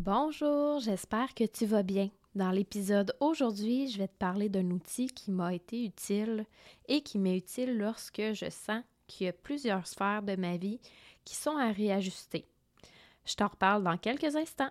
Bonjour, j'espère que tu vas bien. Dans l'épisode aujourd'hui, je vais te parler d'un outil qui m'a été utile et qui m'est utile lorsque je sens qu'il y a plusieurs sphères de ma vie qui sont à réajuster. Je t'en reparle dans quelques instants.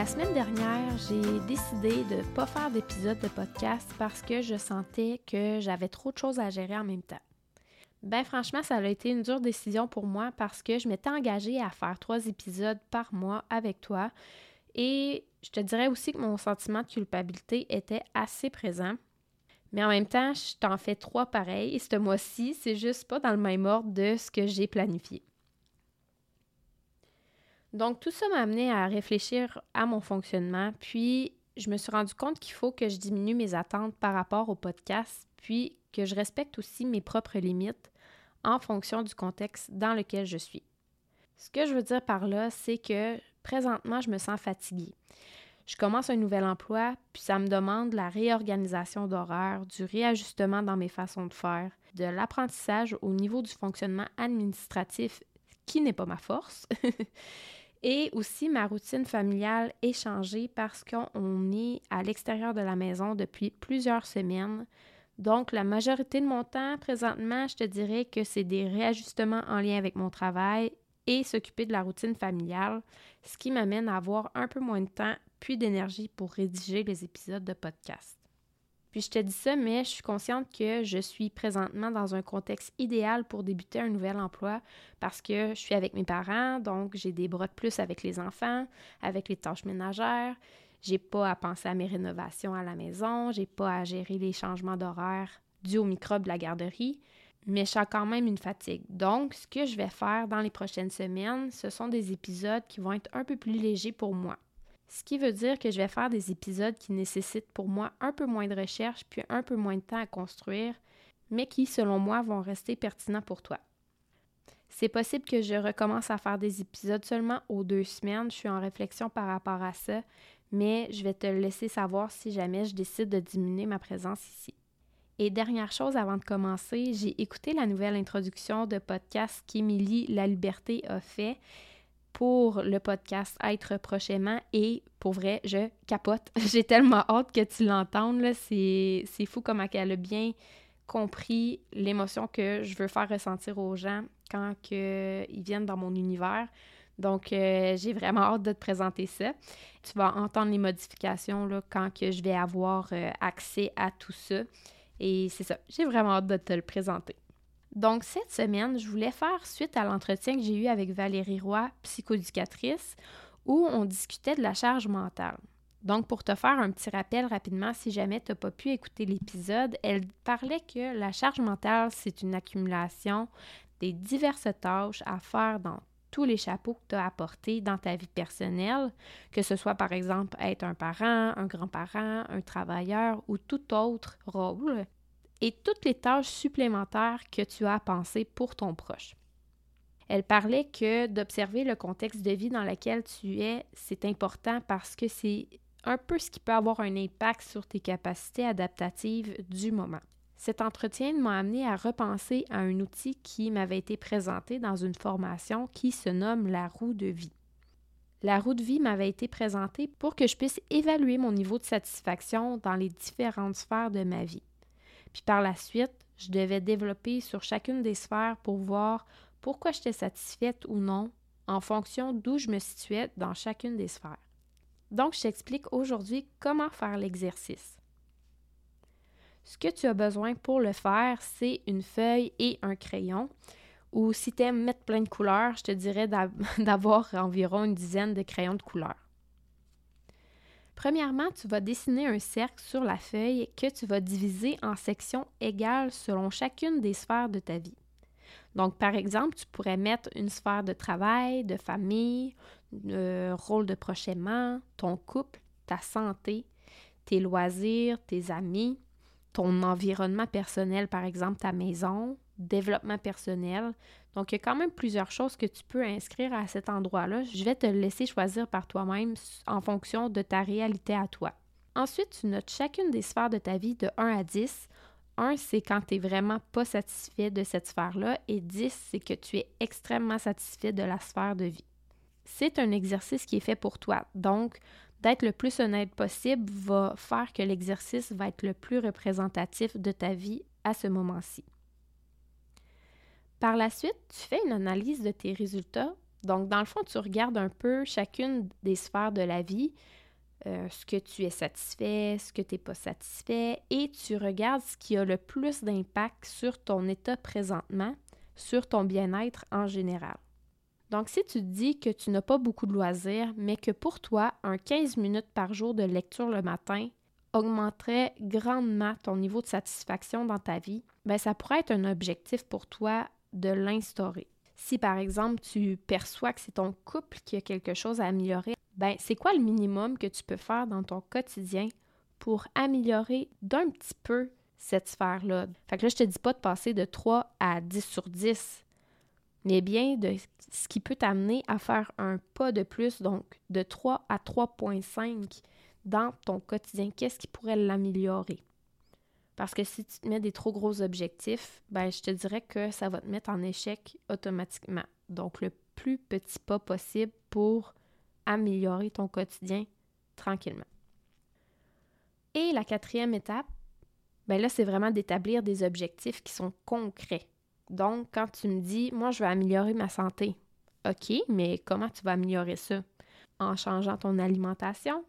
La semaine dernière, j'ai décidé de ne pas faire d'épisode de podcast parce que je sentais que j'avais trop de choses à gérer en même temps. Ben franchement, ça a été une dure décision pour moi parce que je m'étais engagée à faire trois épisodes par mois avec toi et je te dirais aussi que mon sentiment de culpabilité était assez présent. Mais en même temps, je t'en fais trois pareils et ce mois-ci, c'est juste pas dans le même ordre de ce que j'ai planifié. Donc, tout ça m'a amené à réfléchir à mon fonctionnement, puis je me suis rendu compte qu'il faut que je diminue mes attentes par rapport au podcast, puis que je respecte aussi mes propres limites en fonction du contexte dans lequel je suis. Ce que je veux dire par là, c'est que présentement, je me sens fatiguée. Je commence un nouvel emploi, puis ça me demande la réorganisation d'horaires, du réajustement dans mes façons de faire, de l'apprentissage au niveau du fonctionnement administratif, qui n'est pas ma force. Et aussi, ma routine familiale est changée parce qu'on est à l'extérieur de la maison depuis plusieurs semaines. Donc, la majorité de mon temps, présentement, je te dirais que c'est des réajustements en lien avec mon travail et s'occuper de la routine familiale, ce qui m'amène à avoir un peu moins de temps puis d'énergie pour rédiger les épisodes de podcast. Puis je te dis ça, mais je suis consciente que je suis présentement dans un contexte idéal pour débuter un nouvel emploi parce que je suis avec mes parents, donc j'ai des bras de plus avec les enfants, avec les tâches ménagères. J'ai pas à penser à mes rénovations à la maison, j'ai pas à gérer les changements d'horaire dus aux microbes de la garderie, mais je sens quand même une fatigue. Donc, ce que je vais faire dans les prochaines semaines, ce sont des épisodes qui vont être un peu plus légers pour moi. Ce qui veut dire que je vais faire des épisodes qui nécessitent pour moi un peu moins de recherche puis un peu moins de temps à construire, mais qui, selon moi, vont rester pertinents pour toi. C'est possible que je recommence à faire des épisodes seulement aux deux semaines. Je suis en réflexion par rapport à ça, mais je vais te laisser savoir si jamais je décide de diminuer ma présence ici. Et dernière chose avant de commencer, j'ai écouté la nouvelle introduction de podcast qu'Émilie La Liberté a fait pour le podcast Être prochainement et pour vrai, je capote. J'ai tellement hâte que tu l'entendes. C'est, fou comment elle a bien compris l'émotion que je veux faire ressentir aux gens quand ils viennent dans mon univers. Donc, euh, j'ai vraiment hâte de te présenter ça. Tu vas entendre les modifications là, quand que je vais avoir euh, accès à tout ça. Et c'est ça, j'ai vraiment hâte de te le présenter. Donc, cette semaine, je voulais faire suite à l'entretien que j'ai eu avec Valérie Roy, psychoéducatrice, où on discutait de la charge mentale. Donc, pour te faire un petit rappel rapidement, si jamais tu n'as pas pu écouter l'épisode, elle parlait que la charge mentale, c'est une accumulation des diverses tâches à faire dans tous les chapeaux que tu as apportés dans ta vie personnelle, que ce soit par exemple être un parent, un grand-parent, un travailleur ou tout autre rôle et toutes les tâches supplémentaires que tu as à penser pour ton proche. Elle parlait que d'observer le contexte de vie dans lequel tu es, c'est important parce que c'est un peu ce qui peut avoir un impact sur tes capacités adaptatives du moment. Cet entretien m'a amené à repenser à un outil qui m'avait été présenté dans une formation qui se nomme la roue de vie. La roue de vie m'avait été présentée pour que je puisse évaluer mon niveau de satisfaction dans les différentes sphères de ma vie. Puis par la suite, je devais développer sur chacune des sphères pour voir pourquoi j'étais satisfaite ou non en fonction d'où je me situais dans chacune des sphères. Donc, je t'explique aujourd'hui comment faire l'exercice. Ce que tu as besoin pour le faire, c'est une feuille et un crayon. Ou si tu aimes mettre plein de couleurs, je te dirais d'avoir environ une dizaine de crayons de couleurs. Premièrement, tu vas dessiner un cercle sur la feuille que tu vas diviser en sections égales selon chacune des sphères de ta vie. Donc, par exemple, tu pourrais mettre une sphère de travail, de famille, de rôle de prochainement, ton couple, ta santé, tes loisirs, tes amis, ton environnement personnel, par exemple ta maison, développement personnel. Donc, il y a quand même plusieurs choses que tu peux inscrire à cet endroit-là. Je vais te laisser choisir par toi-même en fonction de ta réalité à toi. Ensuite, tu notes chacune des sphères de ta vie de 1 à 10. 1, c'est quand tu n'es vraiment pas satisfait de cette sphère-là et 10, c'est que tu es extrêmement satisfait de la sphère de vie. C'est un exercice qui est fait pour toi. Donc, d'être le plus honnête possible va faire que l'exercice va être le plus représentatif de ta vie à ce moment-ci. Par la suite, tu fais une analyse de tes résultats. Donc, dans le fond, tu regardes un peu chacune des sphères de la vie, euh, ce que tu es satisfait, ce que tu n'es pas satisfait, et tu regardes ce qui a le plus d'impact sur ton état présentement, sur ton bien-être en général. Donc, si tu te dis que tu n'as pas beaucoup de loisirs, mais que pour toi, un 15 minutes par jour de lecture le matin augmenterait grandement ton niveau de satisfaction dans ta vie, bien, ça pourrait être un objectif pour toi de l'instaurer. Si par exemple tu perçois que c'est ton couple qui a quelque chose à améliorer, ben c'est quoi le minimum que tu peux faire dans ton quotidien pour améliorer d'un petit peu cette sphère-là? Fait que là, je te dis pas de passer de 3 à 10 sur 10, mais bien de ce qui peut t'amener à faire un pas de plus, donc de 3 à 3.5 dans ton quotidien. Qu'est-ce qui pourrait l'améliorer? Parce que si tu te mets des trop gros objectifs, ben, je te dirais que ça va te mettre en échec automatiquement. Donc, le plus petit pas possible pour améliorer ton quotidien tranquillement. Et la quatrième étape, ben là, c'est vraiment d'établir des objectifs qui sont concrets. Donc, quand tu me dis, moi, je veux améliorer ma santé, OK, mais comment tu vas améliorer ça? En changeant ton alimentation,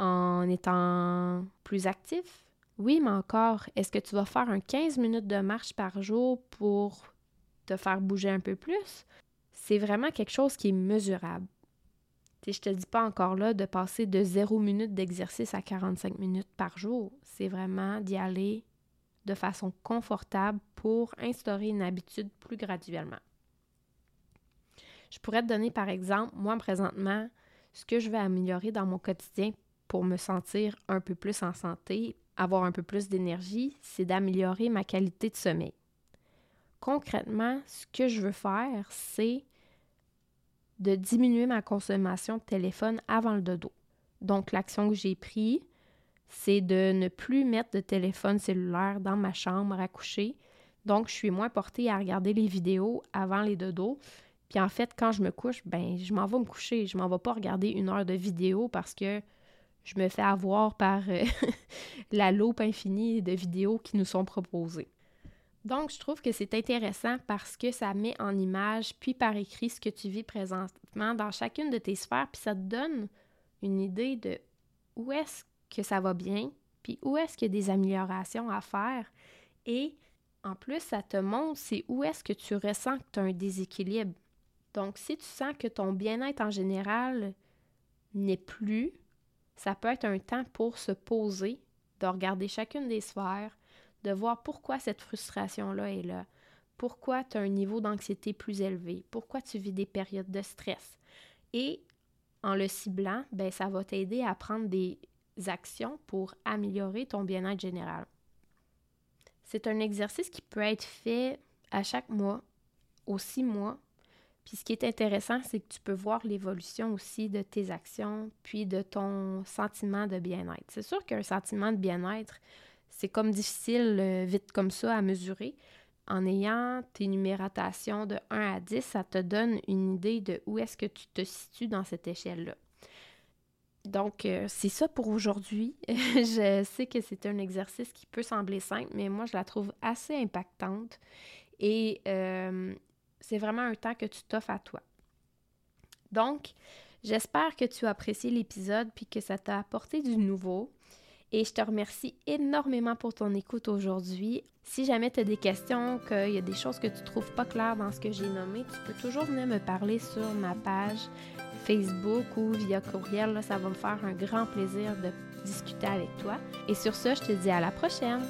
en étant plus actif? Oui, mais encore, est-ce que tu vas faire un 15 minutes de marche par jour pour te faire bouger un peu plus? C'est vraiment quelque chose qui est mesurable. Je je te dis pas encore là de passer de 0 minutes d'exercice à 45 minutes par jour. C'est vraiment d'y aller de façon confortable pour instaurer une habitude plus graduellement. Je pourrais te donner par exemple, moi présentement, ce que je vais améliorer dans mon quotidien pour me sentir un peu plus en santé, avoir un peu plus d'énergie, c'est d'améliorer ma qualité de sommeil. Concrètement, ce que je veux faire, c'est de diminuer ma consommation de téléphone avant le dodo. Donc, l'action que j'ai prise, c'est de ne plus mettre de téléphone cellulaire dans ma chambre à coucher. Donc, je suis moins portée à regarder les vidéos avant les dodos. Puis en fait, quand je me couche, ben, je m'en vais me coucher. Je m'en vais pas regarder une heure de vidéo parce que je me fais avoir par euh, la loupe infinie de vidéos qui nous sont proposées. Donc, je trouve que c'est intéressant parce que ça met en image, puis par écrit, ce que tu vis présentement dans chacune de tes sphères, puis ça te donne une idée de où est-ce que ça va bien, puis où est-ce qu'il y a des améliorations à faire. Et en plus, ça te montre c'est où est-ce que tu ressens que tu as un déséquilibre. Donc, si tu sens que ton bien-être en général n'est plus, ça peut être un temps pour se poser, de regarder chacune des sphères, de voir pourquoi cette frustration-là est là, pourquoi tu as un niveau d'anxiété plus élevé, pourquoi tu vis des périodes de stress. Et en le ciblant, ben, ça va t'aider à prendre des actions pour améliorer ton bien-être général. C'est un exercice qui peut être fait à chaque mois, aux six mois. Puis ce qui est intéressant, c'est que tu peux voir l'évolution aussi de tes actions, puis de ton sentiment de bien-être. C'est sûr qu'un sentiment de bien-être, c'est comme difficile euh, vite comme ça à mesurer. En ayant tes numérotations de 1 à 10, ça te donne une idée de où est-ce que tu te situes dans cette échelle-là. Donc, euh, c'est ça pour aujourd'hui. je sais que c'est un exercice qui peut sembler simple, mais moi, je la trouve assez impactante. Et euh, c'est vraiment un temps que tu t'offres à toi. Donc, j'espère que tu as apprécié l'épisode puis que ça t'a apporté du nouveau. Et je te remercie énormément pour ton écoute aujourd'hui. Si jamais tu as des questions, qu'il y a des choses que tu trouves pas claires dans ce que j'ai nommé, tu peux toujours venir me parler sur ma page Facebook ou via courriel. ça va me faire un grand plaisir de discuter avec toi. Et sur ce, je te dis à la prochaine.